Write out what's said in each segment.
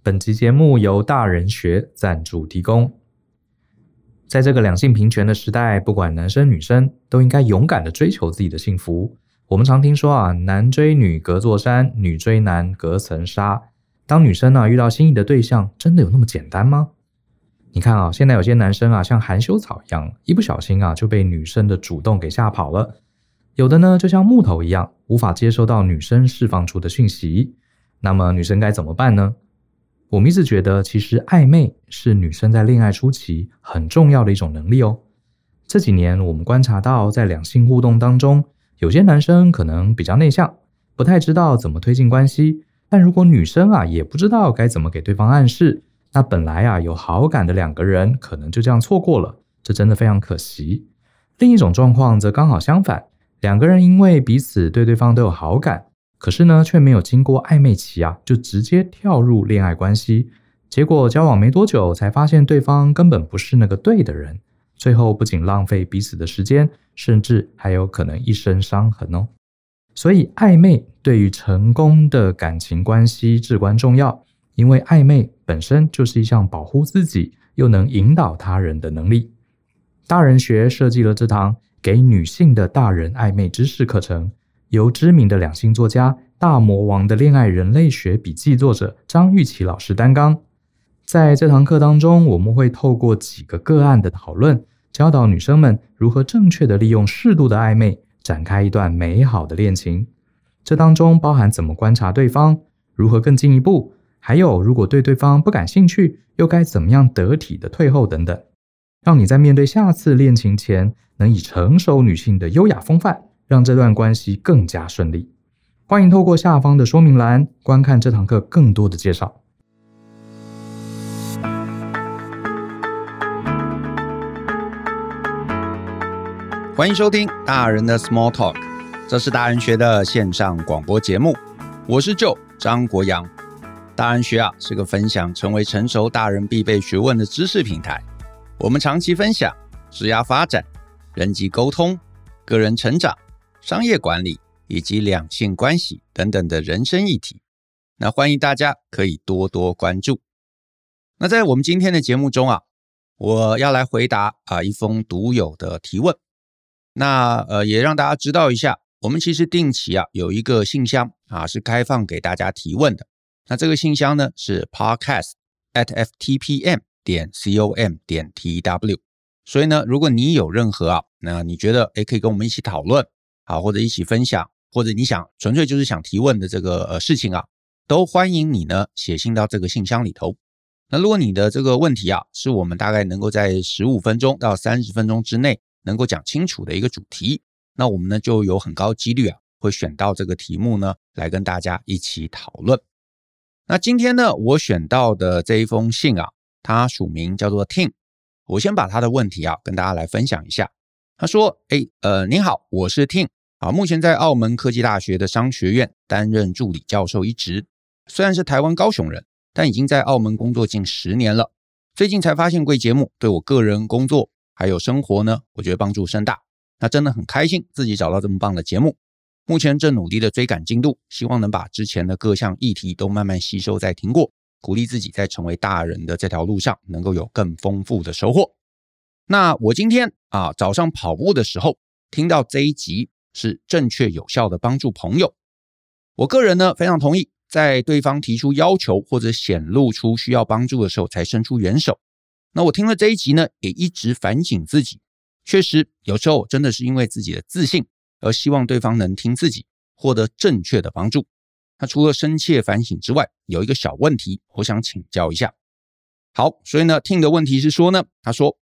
本集节目由大人学赞助提供。在这个两性平权的时代，不管男生女生，都应该勇敢的追求自己的幸福。我们常听说啊，男追女隔座山，女追男隔层纱。当女生啊遇到心仪的对象，真的有那么简单吗？你看啊，现在有些男生啊，像含羞草一样，一不小心啊就被女生的主动给吓跑了。有的呢，就像木头一样，无法接收到女生释放出的讯息。那么女生该怎么办呢？我们一直觉得，其实暧昧是女生在恋爱初期很重要的一种能力哦。这几年我们观察到，在两性互动当中，有些男生可能比较内向，不太知道怎么推进关系。但如果女生啊也不知道该怎么给对方暗示，那本来啊有好感的两个人可能就这样错过了，这真的非常可惜。另一种状况则刚好相反，两个人因为彼此对对方都有好感。可是呢，却没有经过暧昧期啊，就直接跳入恋爱关系，结果交往没多久，才发现对方根本不是那个对的人，最后不仅浪费彼此的时间，甚至还有可能一身伤痕哦。所以暧昧对于成功的感情关系至关重要，因为暧昧本身就是一项保护自己又能引导他人的能力。大人学设计了这堂给女性的大人暧昧知识课程。由知名的两性作家、大魔王的恋爱人类学笔记作者张玉琪老师担纲。在这堂课当中，我们会透过几个个案的讨论，教导女生们如何正确的利用适度的暧昧，展开一段美好的恋情。这当中包含怎么观察对方，如何更进一步，还有如果对对方不感兴趣，又该怎么样得体的退后等等，让你在面对下次恋情前，能以成熟女性的优雅风范。让这段关系更加顺利。欢迎透过下方的说明栏观看这堂课更多的介绍。欢迎收听大人的 Small Talk，这是大人学的线上广播节目。我是 Joe 张国阳。大人学啊是个分享成为成熟大人必备学问的知识平台。我们长期分享职业发展、人际沟通、个人成长。商业管理以及两性关系等等的人生议题，那欢迎大家可以多多关注。那在我们今天的节目中啊，我要来回答啊一封独有的提问。那呃也让大家知道一下，我们其实定期啊有一个信箱啊是开放给大家提问的。那这个信箱呢是 podcast at ftpm 点 com 点 tw。所以呢，如果你有任何啊，那你觉得诶可以跟我们一起讨论。好，或者一起分享，或者你想纯粹就是想提问的这个呃事情啊，都欢迎你呢写信到这个信箱里头。那如果你的这个问题啊，是我们大概能够在十五分钟到三十分钟之内能够讲清楚的一个主题，那我们呢就有很高几率啊会选到这个题目呢来跟大家一起讨论。那今天呢我选到的这一封信啊，它署名叫做 Tim，我先把他的问题啊跟大家来分享一下。他说：“哎，呃，您好，我是 Tim。”啊，目前在澳门科技大学的商学院担任助理教授一职。虽然是台湾高雄人，但已经在澳门工作近十年了。最近才发现贵节目对我个人工作还有生活呢，我觉得帮助甚大。那真的很开心自己找到这么棒的节目。目前正努力的追赶进度，希望能把之前的各项议题都慢慢吸收再听过，鼓励自己在成为大人的这条路上能够有更丰富的收获。那我今天啊早上跑步的时候听到这一集。是正确有效的帮助朋友。我个人呢非常同意，在对方提出要求或者显露出需要帮助的时候才伸出援手。那我听了这一集呢，也一直反省自己。确实，有时候真的是因为自己的自信而希望对方能听自己，获得正确的帮助。那除了深切反省之外，有一个小问题，我想请教一下。好，所以呢，听的问题是说呢，他说，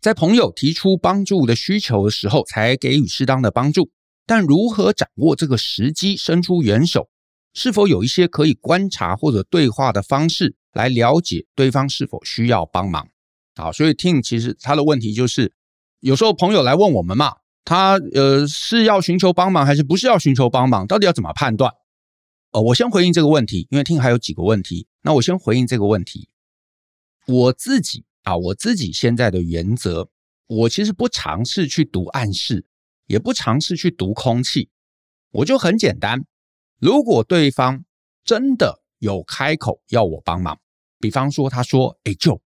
在朋友提出帮助的需求的时候，才给予适当的帮助。但如何掌握这个时机，伸出援手？是否有一些可以观察或者对话的方式来了解对方是否需要帮忙？好，所以 Tim 其实他的问题就是，有时候朋友来问我们嘛，他呃是要寻求帮忙还是不是要寻求帮忙？到底要怎么判断？呃，我先回应这个问题，因为 Tim 还有几个问题。那我先回应这个问题。我自己啊，我自己现在的原则，我其实不尝试去读暗示。也不尝试去读空气，我就很简单。如果对方真的有开口要我帮忙，比方说他说：“哎舅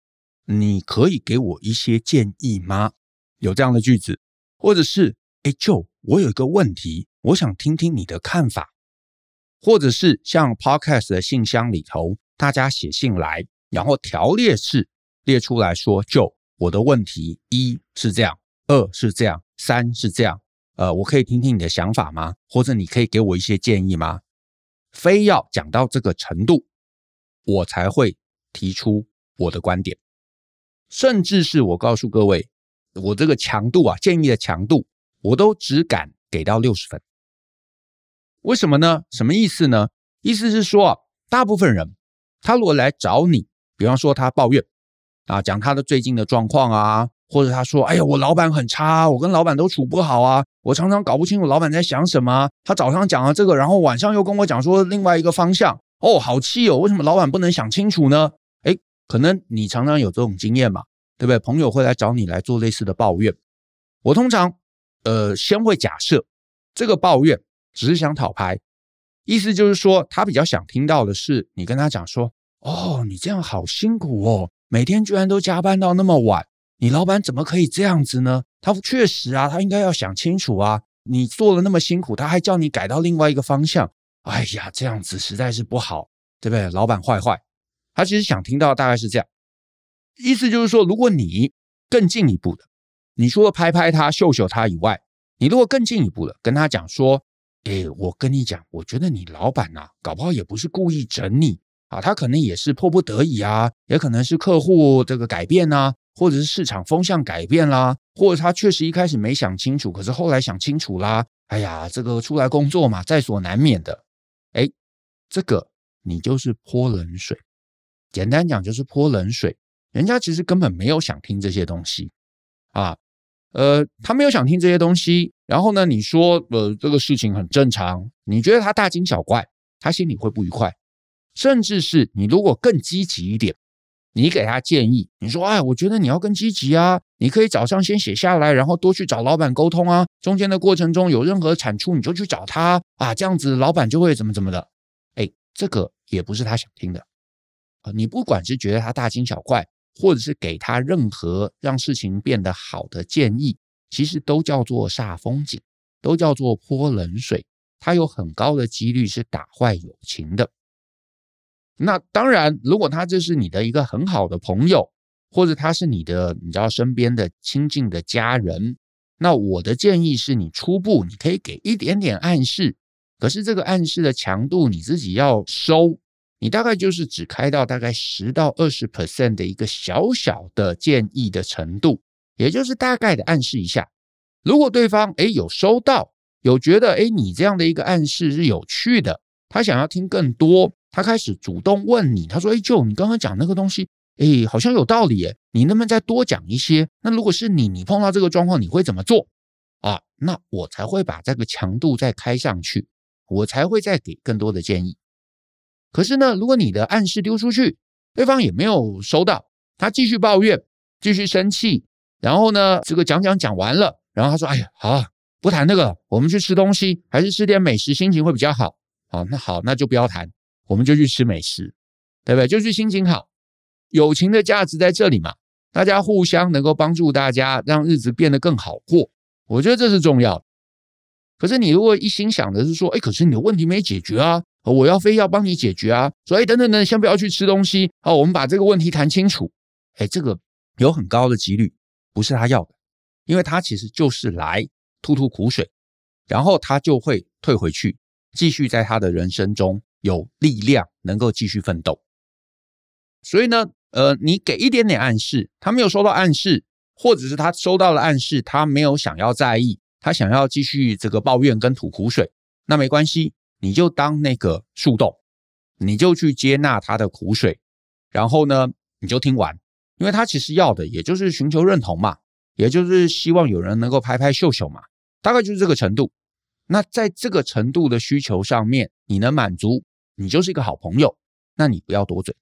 你可以给我一些建议吗？”有这样的句子，或者是：“哎舅我有一个问题，我想听听你的看法。”或者是像 Podcast 的信箱里头，大家写信来，然后条列式列出来说舅我的问题一是这样，二是这样，三是这样。呃，我可以听听你的想法吗？或者你可以给我一些建议吗？非要讲到这个程度，我才会提出我的观点。甚至是我告诉各位，我这个强度啊，建议的强度，我都只敢给到六十分。”为什么呢？什么意思呢？意思是说啊，大部分人他如果来找你，比方说他抱怨啊，讲他的最近的状况啊，或者他说：“哎呀，我老板很差，我跟老板都处不好啊，我常常搞不清楚老板在想什么。他早上讲了这个，然后晚上又跟我讲说另外一个方向，哦，好气哦！为什么老板不能想清楚呢？诶，可能你常常有这种经验嘛，对不对？朋友会来找你来做类似的抱怨，我通常呃先会假设这个抱怨。只是想讨牌，意思就是说，他比较想听到的是你跟他讲说：“哦，你这样好辛苦哦，每天居然都加班到那么晚，你老板怎么可以这样子呢？他确实啊，他应该要想清楚啊，你做了那么辛苦，他还叫你改到另外一个方向，哎呀，这样子实在是不好，对不对？老板坏坏。”他其实想听到大概是这样，意思就是说，如果你更进一步的，你除了拍拍他、秀秀他以外，你如果更进一步的跟他讲说。哎，我跟你讲，我觉得你老板呐，搞不好也不是故意整你啊，他可能也是迫不得已啊，也可能是客户这个改变呐，或者是市场风向改变啦，或者他确实一开始没想清楚，可是后来想清楚啦。哎呀，这个出来工作嘛，在所难免的。哎，这个你就是泼冷水，简单讲就是泼冷水，人家其实根本没有想听这些东西啊。呃，他没有想听这些东西，然后呢，你说，呃，这个事情很正常，你觉得他大惊小怪，他心里会不愉快，甚至是你如果更积极一点，你给他建议，你说，哎，我觉得你要更积极啊，你可以早上先写下来，然后多去找老板沟通啊，中间的过程中有任何产出，你就去找他啊，这样子老板就会怎么怎么的，哎，这个也不是他想听的啊，你不管是觉得他大惊小怪。或者是给他任何让事情变得好的建议，其实都叫做煞风景，都叫做泼冷水。他有很高的几率是打坏友情的。那当然，如果他这是你的一个很好的朋友，或者他是你的你知道身边的亲近的家人，那我的建议是你初步你可以给一点点暗示，可是这个暗示的强度你自己要收。你大概就是只开到大概十到二十 percent 的一个小小的建议的程度，也就是大概的暗示一下。如果对方诶有收到，有觉得诶你这样的一个暗示是有趣的，他想要听更多，他开始主动问你，他说：“诶，Joe，你刚刚讲那个东西，诶好像有道理哎，你能不能再多讲一些？那如果是你，你碰到这个状况，你会怎么做？啊，那我才会把这个强度再开上去，我才会再给更多的建议。”可是呢，如果你的暗示丢出去，对方也没有收到，他继续抱怨，继续生气，然后呢，这个讲讲讲完了，然后他说：“哎呀，好，不谈那个，我们去吃东西，还是吃点美食，心情会比较好。”好，那好，那就不要谈，我们就去吃美食，对不对？就是心情好，友情的价值在这里嘛，大家互相能够帮助大家，让日子变得更好过，我觉得这是重要的。可是你如果一心想的是说：“哎，可是你的问题没解决啊。”我要非要帮你解决啊！所以等等等，先不要去吃东西。好，我们把这个问题谈清楚。哎，这个有很高的几率不是他要的，因为他其实就是来吐吐苦水，然后他就会退回去，继续在他的人生中有力量，能够继续奋斗。所以呢，呃，你给一点点暗示，他没有收到暗示，或者是他收到了暗示，他没有想要在意，他想要继续这个抱怨跟吐苦水，那没关系。你就当那个树洞，你就去接纳他的苦水，然后呢，你就听完，因为他其实要的也就是寻求认同嘛，也就是希望有人能够拍拍秀秀嘛，大概就是这个程度。那在这个程度的需求上面，你能满足，你就是一个好朋友，那你不要多嘴。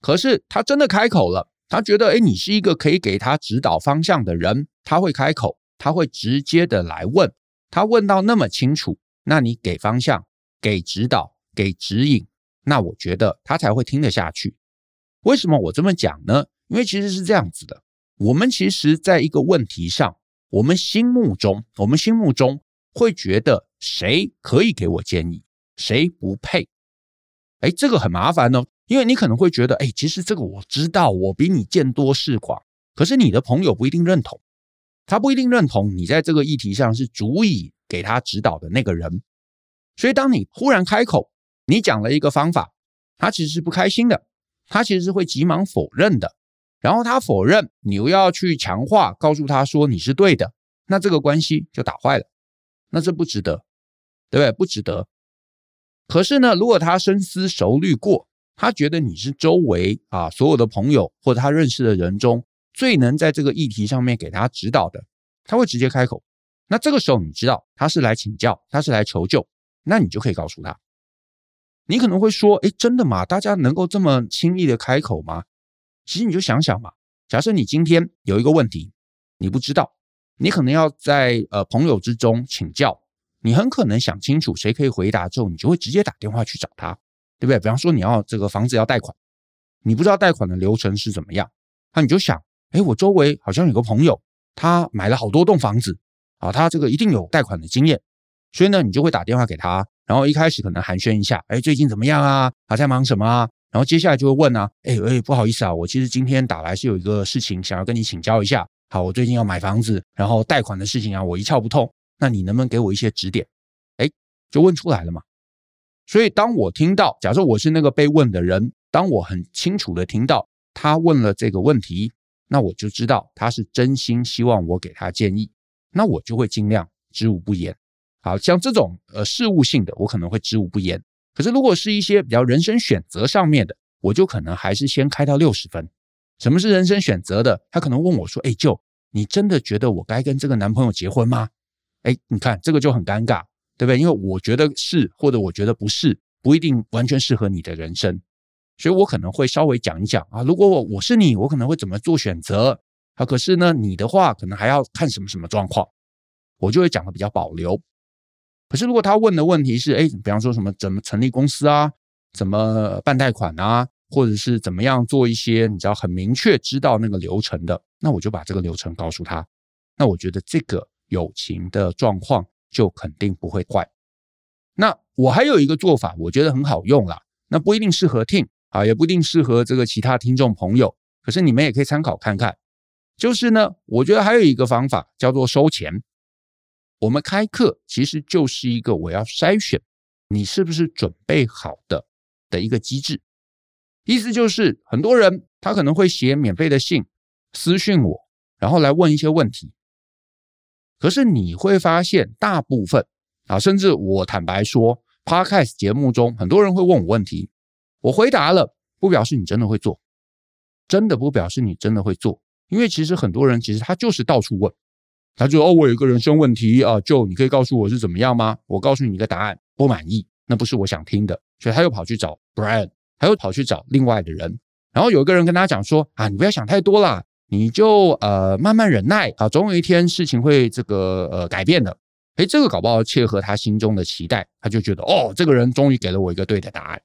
可是他真的开口了，他觉得，诶，你是一个可以给他指导方向的人，他会开口，他会直接的来问，他问到那么清楚。那你给方向、给指导、给指引，那我觉得他才会听得下去。为什么我这么讲呢？因为其实是这样子的，我们其实在一个问题上，我们心目中，我们心目中会觉得谁可以给我建议，谁不配。哎，这个很麻烦哦，因为你可能会觉得，哎，其实这个我知道，我比你见多识广，可是你的朋友不一定认同，他不一定认同你在这个议题上是足以给他指导的那个人。所以，当你忽然开口，你讲了一个方法，他其实是不开心的，他其实是会急忙否认的。然后他否认，你又要去强化，告诉他说你是对的，那这个关系就打坏了。那这不值得，对不对？不值得。可是呢，如果他深思熟虑过，他觉得你是周围啊所有的朋友或者他认识的人中最能在这个议题上面给他指导的，他会直接开口。那这个时候，你知道他是来请教，他是来求救。那你就可以告诉他，你可能会说：“诶，真的吗？大家能够这么轻易的开口吗？”其实你就想想嘛，假设你今天有一个问题，你不知道，你可能要在呃朋友之中请教，你很可能想清楚谁可以回答之后，你就会直接打电话去找他，对不对？比方说你要这个房子要贷款，你不知道贷款的流程是怎么样，那你就想：“诶，我周围好像有个朋友，他买了好多栋房子啊，他这个一定有贷款的经验。”所以呢，你就会打电话给他，然后一开始可能寒暄一下，哎，最近怎么样啊？他在忙什么啊？然后接下来就会问啊，哎哎，不好意思啊，我其实今天打来是有一个事情想要跟你请教一下。好，我最近要买房子，然后贷款的事情啊，我一窍不通，那你能不能给我一些指点？哎，就问出来了嘛。所以当我听到，假设我是那个被问的人，当我很清楚的听到他问了这个问题，那我就知道他是真心希望我给他建议，那我就会尽量知无不言。好像这种呃事务性的，我可能会知无不言。可是如果是一些比较人生选择上面的，我就可能还是先开到六十分。什么是人生选择的？他可能问我说：“哎，就你真的觉得我该跟这个男朋友结婚吗？”哎，你看这个就很尴尬，对不对？因为我觉得是，或者我觉得不是，不一定完全适合你的人生。所以我可能会稍微讲一讲啊，如果我我是你，我可能会怎么做选择啊？可是呢，你的话可能还要看什么什么状况，我就会讲的比较保留。可是，如果他问的问题是，哎，比方说什么怎么成立公司啊，怎么办贷款啊，或者是怎么样做一些你知道很明确知道那个流程的，那我就把这个流程告诉他。那我觉得这个友情的状况就肯定不会坏。那我还有一个做法，我觉得很好用啦，那不一定适合听啊，也不一定适合这个其他听众朋友。可是你们也可以参考看看。就是呢，我觉得还有一个方法叫做收钱。我们开课其实就是一个我要筛选你是不是准备好的的一个机制，意思就是很多人他可能会写免费的信私信我，然后来问一些问题。可是你会发现，大部分啊，甚至我坦白说，Podcast 节目中很多人会问我问题，我回答了，不表示你真的会做，真的不表示你真的会做，因为其实很多人其实他就是到处问。他就：“哦，我有个人生问题啊，就你可以告诉我是怎么样吗？我告诉你一个答案，不满意，那不是我想听的。所以他又跑去找 Brian，他又跑去找另外的人。然后有一个人跟他讲说：啊，你不要想太多啦，你就呃慢慢忍耐啊，总有一天事情会这个呃改变的。诶，这个搞不好切合他心中的期待，他就觉得哦，这个人终于给了我一个对的答案。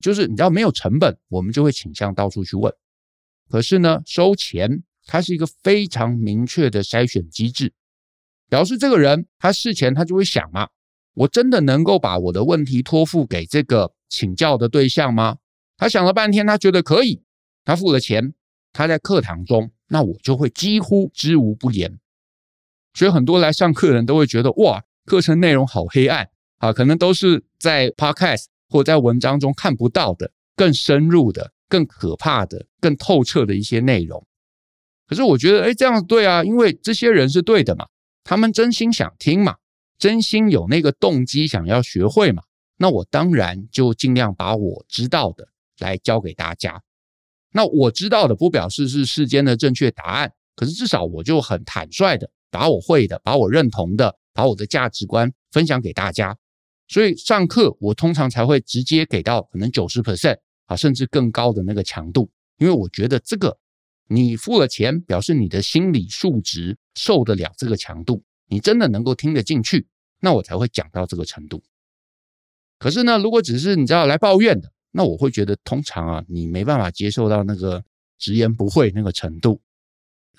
就是你知道没有成本，我们就会倾向到处去问。可是呢，收钱。”它是一个非常明确的筛选机制，表示这个人他事前他就会想嘛，我真的能够把我的问题托付给这个请教的对象吗？他想了半天，他觉得可以，他付了钱，他在课堂中，那我就会几乎知无不言。所以很多来上课的人都会觉得哇，课程内容好黑暗啊，可能都是在 Podcast 或在文章中看不到的更深入的、更可怕的、更透彻的一些内容。可是我觉得，哎，这样对啊，因为这些人是对的嘛，他们真心想听嘛，真心有那个动机想要学会嘛，那我当然就尽量把我知道的来教给大家。那我知道的不表示是世间的正确答案，可是至少我就很坦率的把我会的、把我认同的、把我的价值观分享给大家。所以上课我通常才会直接给到可能九十 percent 啊，甚至更高的那个强度，因为我觉得这个。你付了钱，表示你的心理素质受得了这个强度，你真的能够听得进去，那我才会讲到这个程度。可是呢，如果只是你知道来抱怨的那我会觉得通常啊，你没办法接受到那个直言不讳那个程度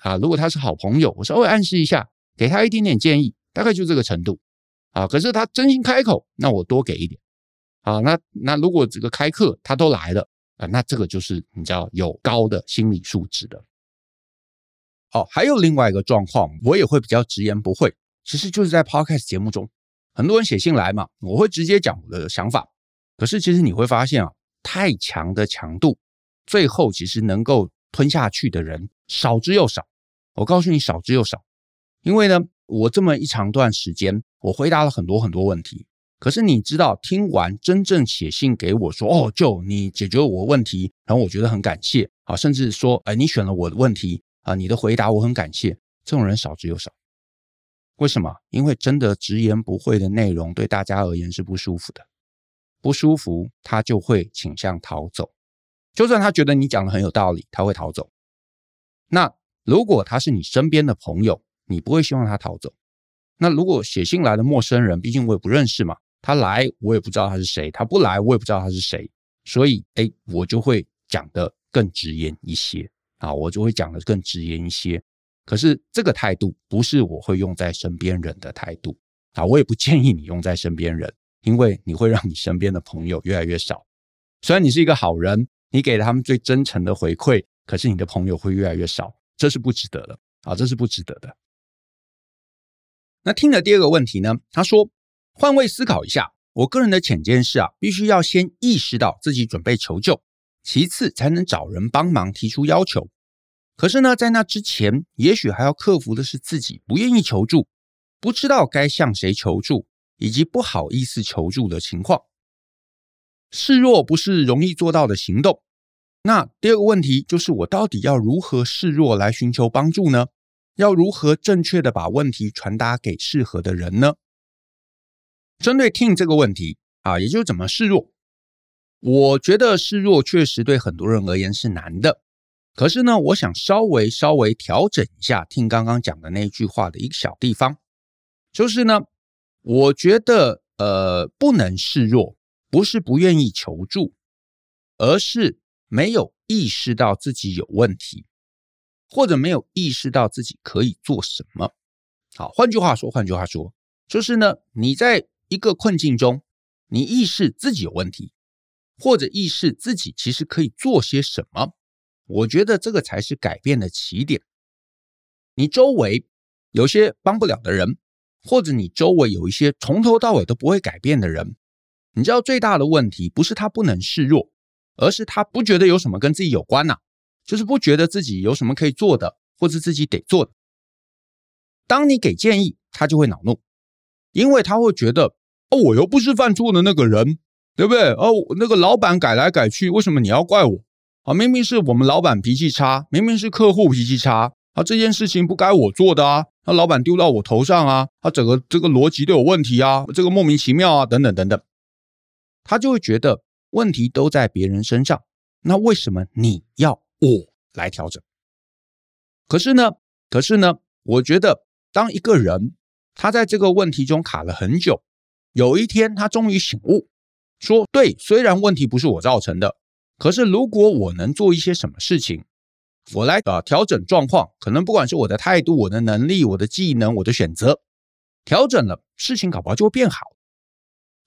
啊。如果他是好朋友，我稍微暗示一下，给他一点点建议，大概就这个程度啊。可是他真心开口，那我多给一点啊。那那如果这个开课他都来了啊，那这个就是你知道有高的心理素质的。好，还有另外一个状况，我也会比较直言不讳，其实就是在 Podcast 节目中，很多人写信来嘛，我会直接讲我的想法。可是其实你会发现啊，太强的强度，最后其实能够吞下去的人少之又少。我告诉你，少之又少。因为呢，我这么一长段时间，我回答了很多很多问题。可是你知道，听完真正写信给我说，哦就你解决我问题，然后我觉得很感谢啊，甚至说，哎，你选了我的问题啊，你的回答我很感谢。这种人少之又少。为什么？因为真的直言不讳的内容对大家而言是不舒服的。不舒服，他就会倾向逃走。就算他觉得你讲的很有道理，他会逃走。那如果他是你身边的朋友，你不会希望他逃走。那如果写信来的陌生人，毕竟我也不认识嘛，他来我也不知道他是谁，他不来我也不知道他是谁，所以哎，我就会讲的更直言一些啊，我就会讲的更直言一些。可是这个态度不是我会用在身边人的态度啊，我也不建议你用在身边人。因为你会让你身边的朋友越来越少，虽然你是一个好人，你给了他们最真诚的回馈，可是你的朋友会越来越少，这是不值得的啊，这是不值得的。那听了第二个问题呢？他说，换位思考一下，我个人的浅见是啊，必须要先意识到自己准备求救，其次才能找人帮忙提出要求。可是呢，在那之前，也许还要克服的是自己不愿意求助，不知道该向谁求助。以及不好意思求助的情况，示弱不是容易做到的行动。那第二个问题就是，我到底要如何示弱来寻求帮助呢？要如何正确的把问题传达给适合的人呢？针对听这个问题啊，也就是怎么示弱，我觉得示弱确实对很多人而言是难的。可是呢，我想稍微稍微调整一下听刚刚讲的那句话的一个小地方，就是呢。我觉得，呃，不能示弱，不是不愿意求助，而是没有意识到自己有问题，或者没有意识到自己可以做什么。好，换句话说，换句话说，就是呢，你在一个困境中，你意识自己有问题，或者意识自己其实可以做些什么，我觉得这个才是改变的起点。你周围有些帮不了的人。或者你周围有一些从头到尾都不会改变的人，你知道最大的问题不是他不能示弱，而是他不觉得有什么跟自己有关呐，就是不觉得自己有什么可以做的，或是自己得做的。当你给建议，他就会恼怒，因为他会觉得哦，我又不是犯错的那个人，对不对？哦，那个老板改来改去，为什么你要怪我？啊，明明是我们老板脾气差，明明是客户脾气差。啊，这件事情不该我做的啊！那老板丢到我头上啊！他整个这个逻辑都有问题啊！这个莫名其妙啊！等等等等，他就会觉得问题都在别人身上。那为什么你要我来调整？可是呢，可是呢，我觉得当一个人他在这个问题中卡了很久，有一天他终于醒悟，说：“对，虽然问题不是我造成的，可是如果我能做一些什么事情。”我来啊，调整状况，可能不管是我的态度、我的能力、我的技能、我的选择，调整了，事情搞不好就会变好。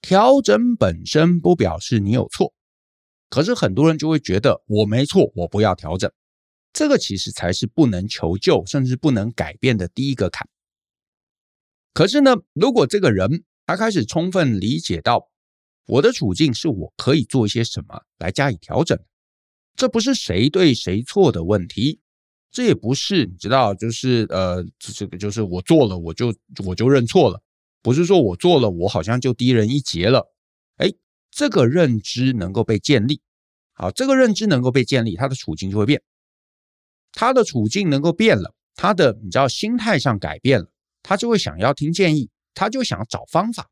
调整本身不表示你有错，可是很多人就会觉得我没错，我不要调整。这个其实才是不能求救，甚至不能改变的第一个坎。可是呢，如果这个人他开始充分理解到我的处境是我可以做一些什么来加以调整。这不是谁对谁错的问题，这也不是你知道，就是呃，这个就是我做了我就我就认错了，不是说我做了我好像就低人一截了。哎，这个认知能够被建立，好，这个认知能够被建立，他的处境就会变，他的处境能够变了，他的你知道心态上改变了，他就会想要听建议，他就想找方法。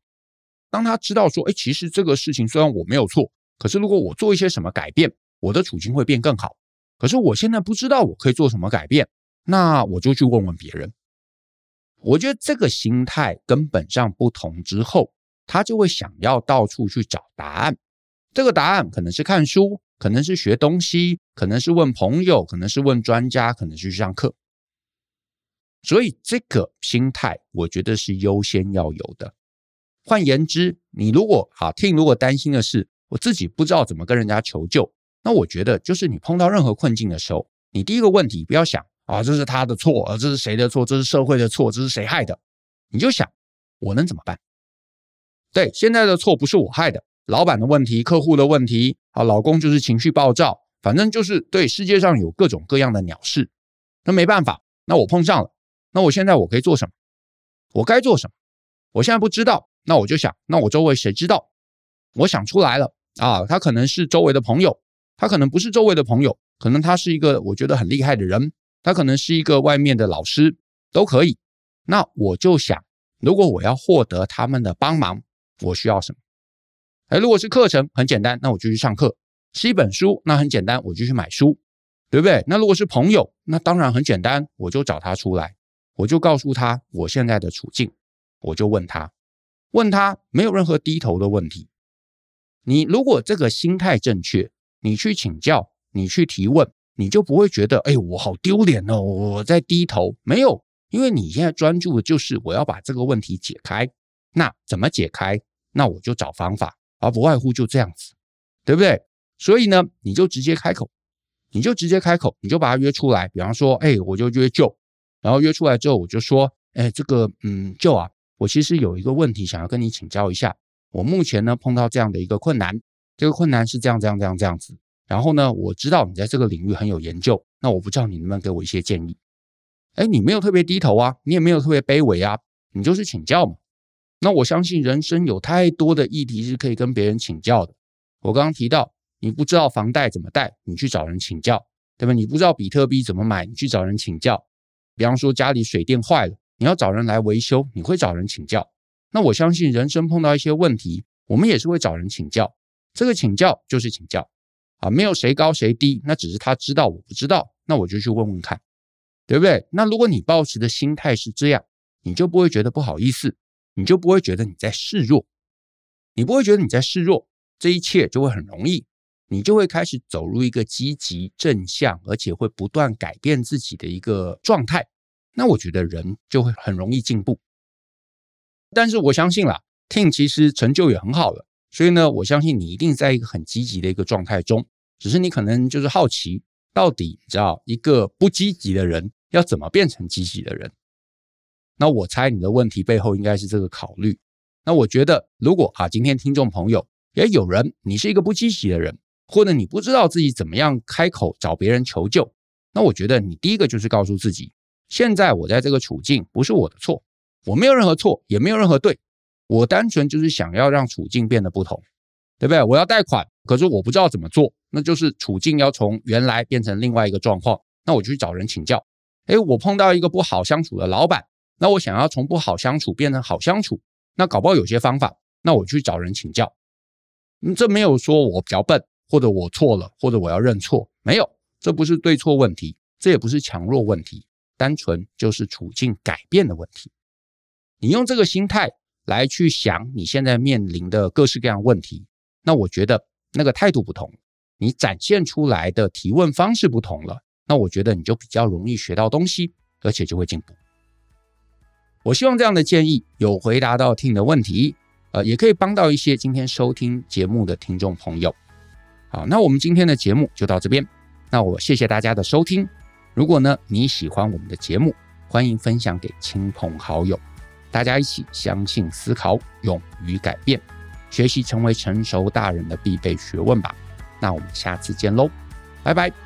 当他知道说，哎，其实这个事情虽然我没有错，可是如果我做一些什么改变。我的处境会变更好，可是我现在不知道我可以做什么改变，那我就去问问别人。我觉得这个心态根本上不同之后，他就会想要到处去找答案，这个答案可能是看书，可能是学东西，可能是问朋友，可能是问专家，可能是去上课。所以这个心态，我觉得是优先要有的。换言之，你如果啊听，如果担心的是我自己不知道怎么跟人家求救，那我觉得就是你碰到任何困境的时候，你第一个问题不要想啊这是他的错，啊这是谁的错，这是社会的错，这是谁害的，你就想我能怎么办？对，现在的错不是我害的，老板的问题，客户的问题，啊老公就是情绪暴躁，反正就是对世界上有各种各样的鸟事，那没办法，那我碰上了。那我现在我可以做什么？我该做什么？我现在不知道，那我就想，那我周围谁知道？我想出来了啊，他可能是周围的朋友，他可能不是周围的朋友，可能他是一个我觉得很厉害的人，他可能是一个外面的老师，都可以。那我就想，如果我要获得他们的帮忙，我需要什么？哎，如果是课程，很简单，那我就去上课；是一本书，那很简单，我就去买书，对不对？那如果是朋友，那当然很简单，我就找他出来。我就告诉他我现在的处境，我就问他，问他没有任何低头的问题。你如果这个心态正确，你去请教，你去提问，你就不会觉得，哎，我好丢脸哦，我在低头。没有，因为你现在专注的就是我要把这个问题解开。那怎么解开？那我就找方法，而不外乎就这样子，对不对？所以呢，你就直接开口，你就直接开口，你就把他约出来。比方说，哎，我就约舅。然后约出来之后，我就说：“哎，这个，嗯舅啊，我其实有一个问题想要跟你请教一下。我目前呢碰到这样的一个困难，这个困难是这样这样这样这样子。然后呢，我知道你在这个领域很有研究，那我不知道你能不能给我一些建议？哎，你没有特别低头啊，你也没有特别卑微啊，你就是请教嘛。那我相信人生有太多的议题是可以跟别人请教的。我刚刚提到，你不知道房贷怎么贷，你去找人请教，对吧？你不知道比特币怎么买，你去找人请教。”比方说家里水电坏了，你要找人来维修，你会找人请教。那我相信人生碰到一些问题，我们也是会找人请教。这个请教就是请教啊，没有谁高谁低，那只是他知道我不知道，那我就去问问看，对不对？那如果你抱持的心态是这样，你就不会觉得不好意思，你就不会觉得你在示弱，你不会觉得你在示弱，这一切就会很容易。你就会开始走入一个积极正向，而且会不断改变自己的一个状态。那我觉得人就会很容易进步。但是我相信啦，Tim 其实成就也很好了，所以呢，我相信你一定在一个很积极的一个状态中。只是你可能就是好奇，到底你知道一个不积极的人要怎么变成积极的人？那我猜你的问题背后应该是这个考虑。那我觉得，如果啊，今天听众朋友也有人，你是一个不积极的人。或者你不知道自己怎么样开口找别人求救，那我觉得你第一个就是告诉自己，现在我在这个处境不是我的错，我没有任何错，也没有任何对，我单纯就是想要让处境变得不同，对不对？我要贷款，可是我不知道怎么做，那就是处境要从原来变成另外一个状况，那我就去找人请教。诶，我碰到一个不好相处的老板，那我想要从不好相处变成好相处，那搞不好有些方法，那我去找人请教。嗯，这没有说我比较笨。或者我错了，或者我要认错，没有，这不是对错问题，这也不是强弱问题，单纯就是处境改变的问题。你用这个心态来去想你现在面临的各式各样问题，那我觉得那个态度不同，你展现出来的提问方式不同了，那我觉得你就比较容易学到东西，而且就会进步。我希望这样的建议有回答到听的问题，呃，也可以帮到一些今天收听节目的听众朋友。好，那我们今天的节目就到这边。那我谢谢大家的收听。如果呢你喜欢我们的节目，欢迎分享给亲朋好友，大家一起相信、思考、勇于改变，学习成为成熟大人的必备学问吧。那我们下次见喽，拜拜。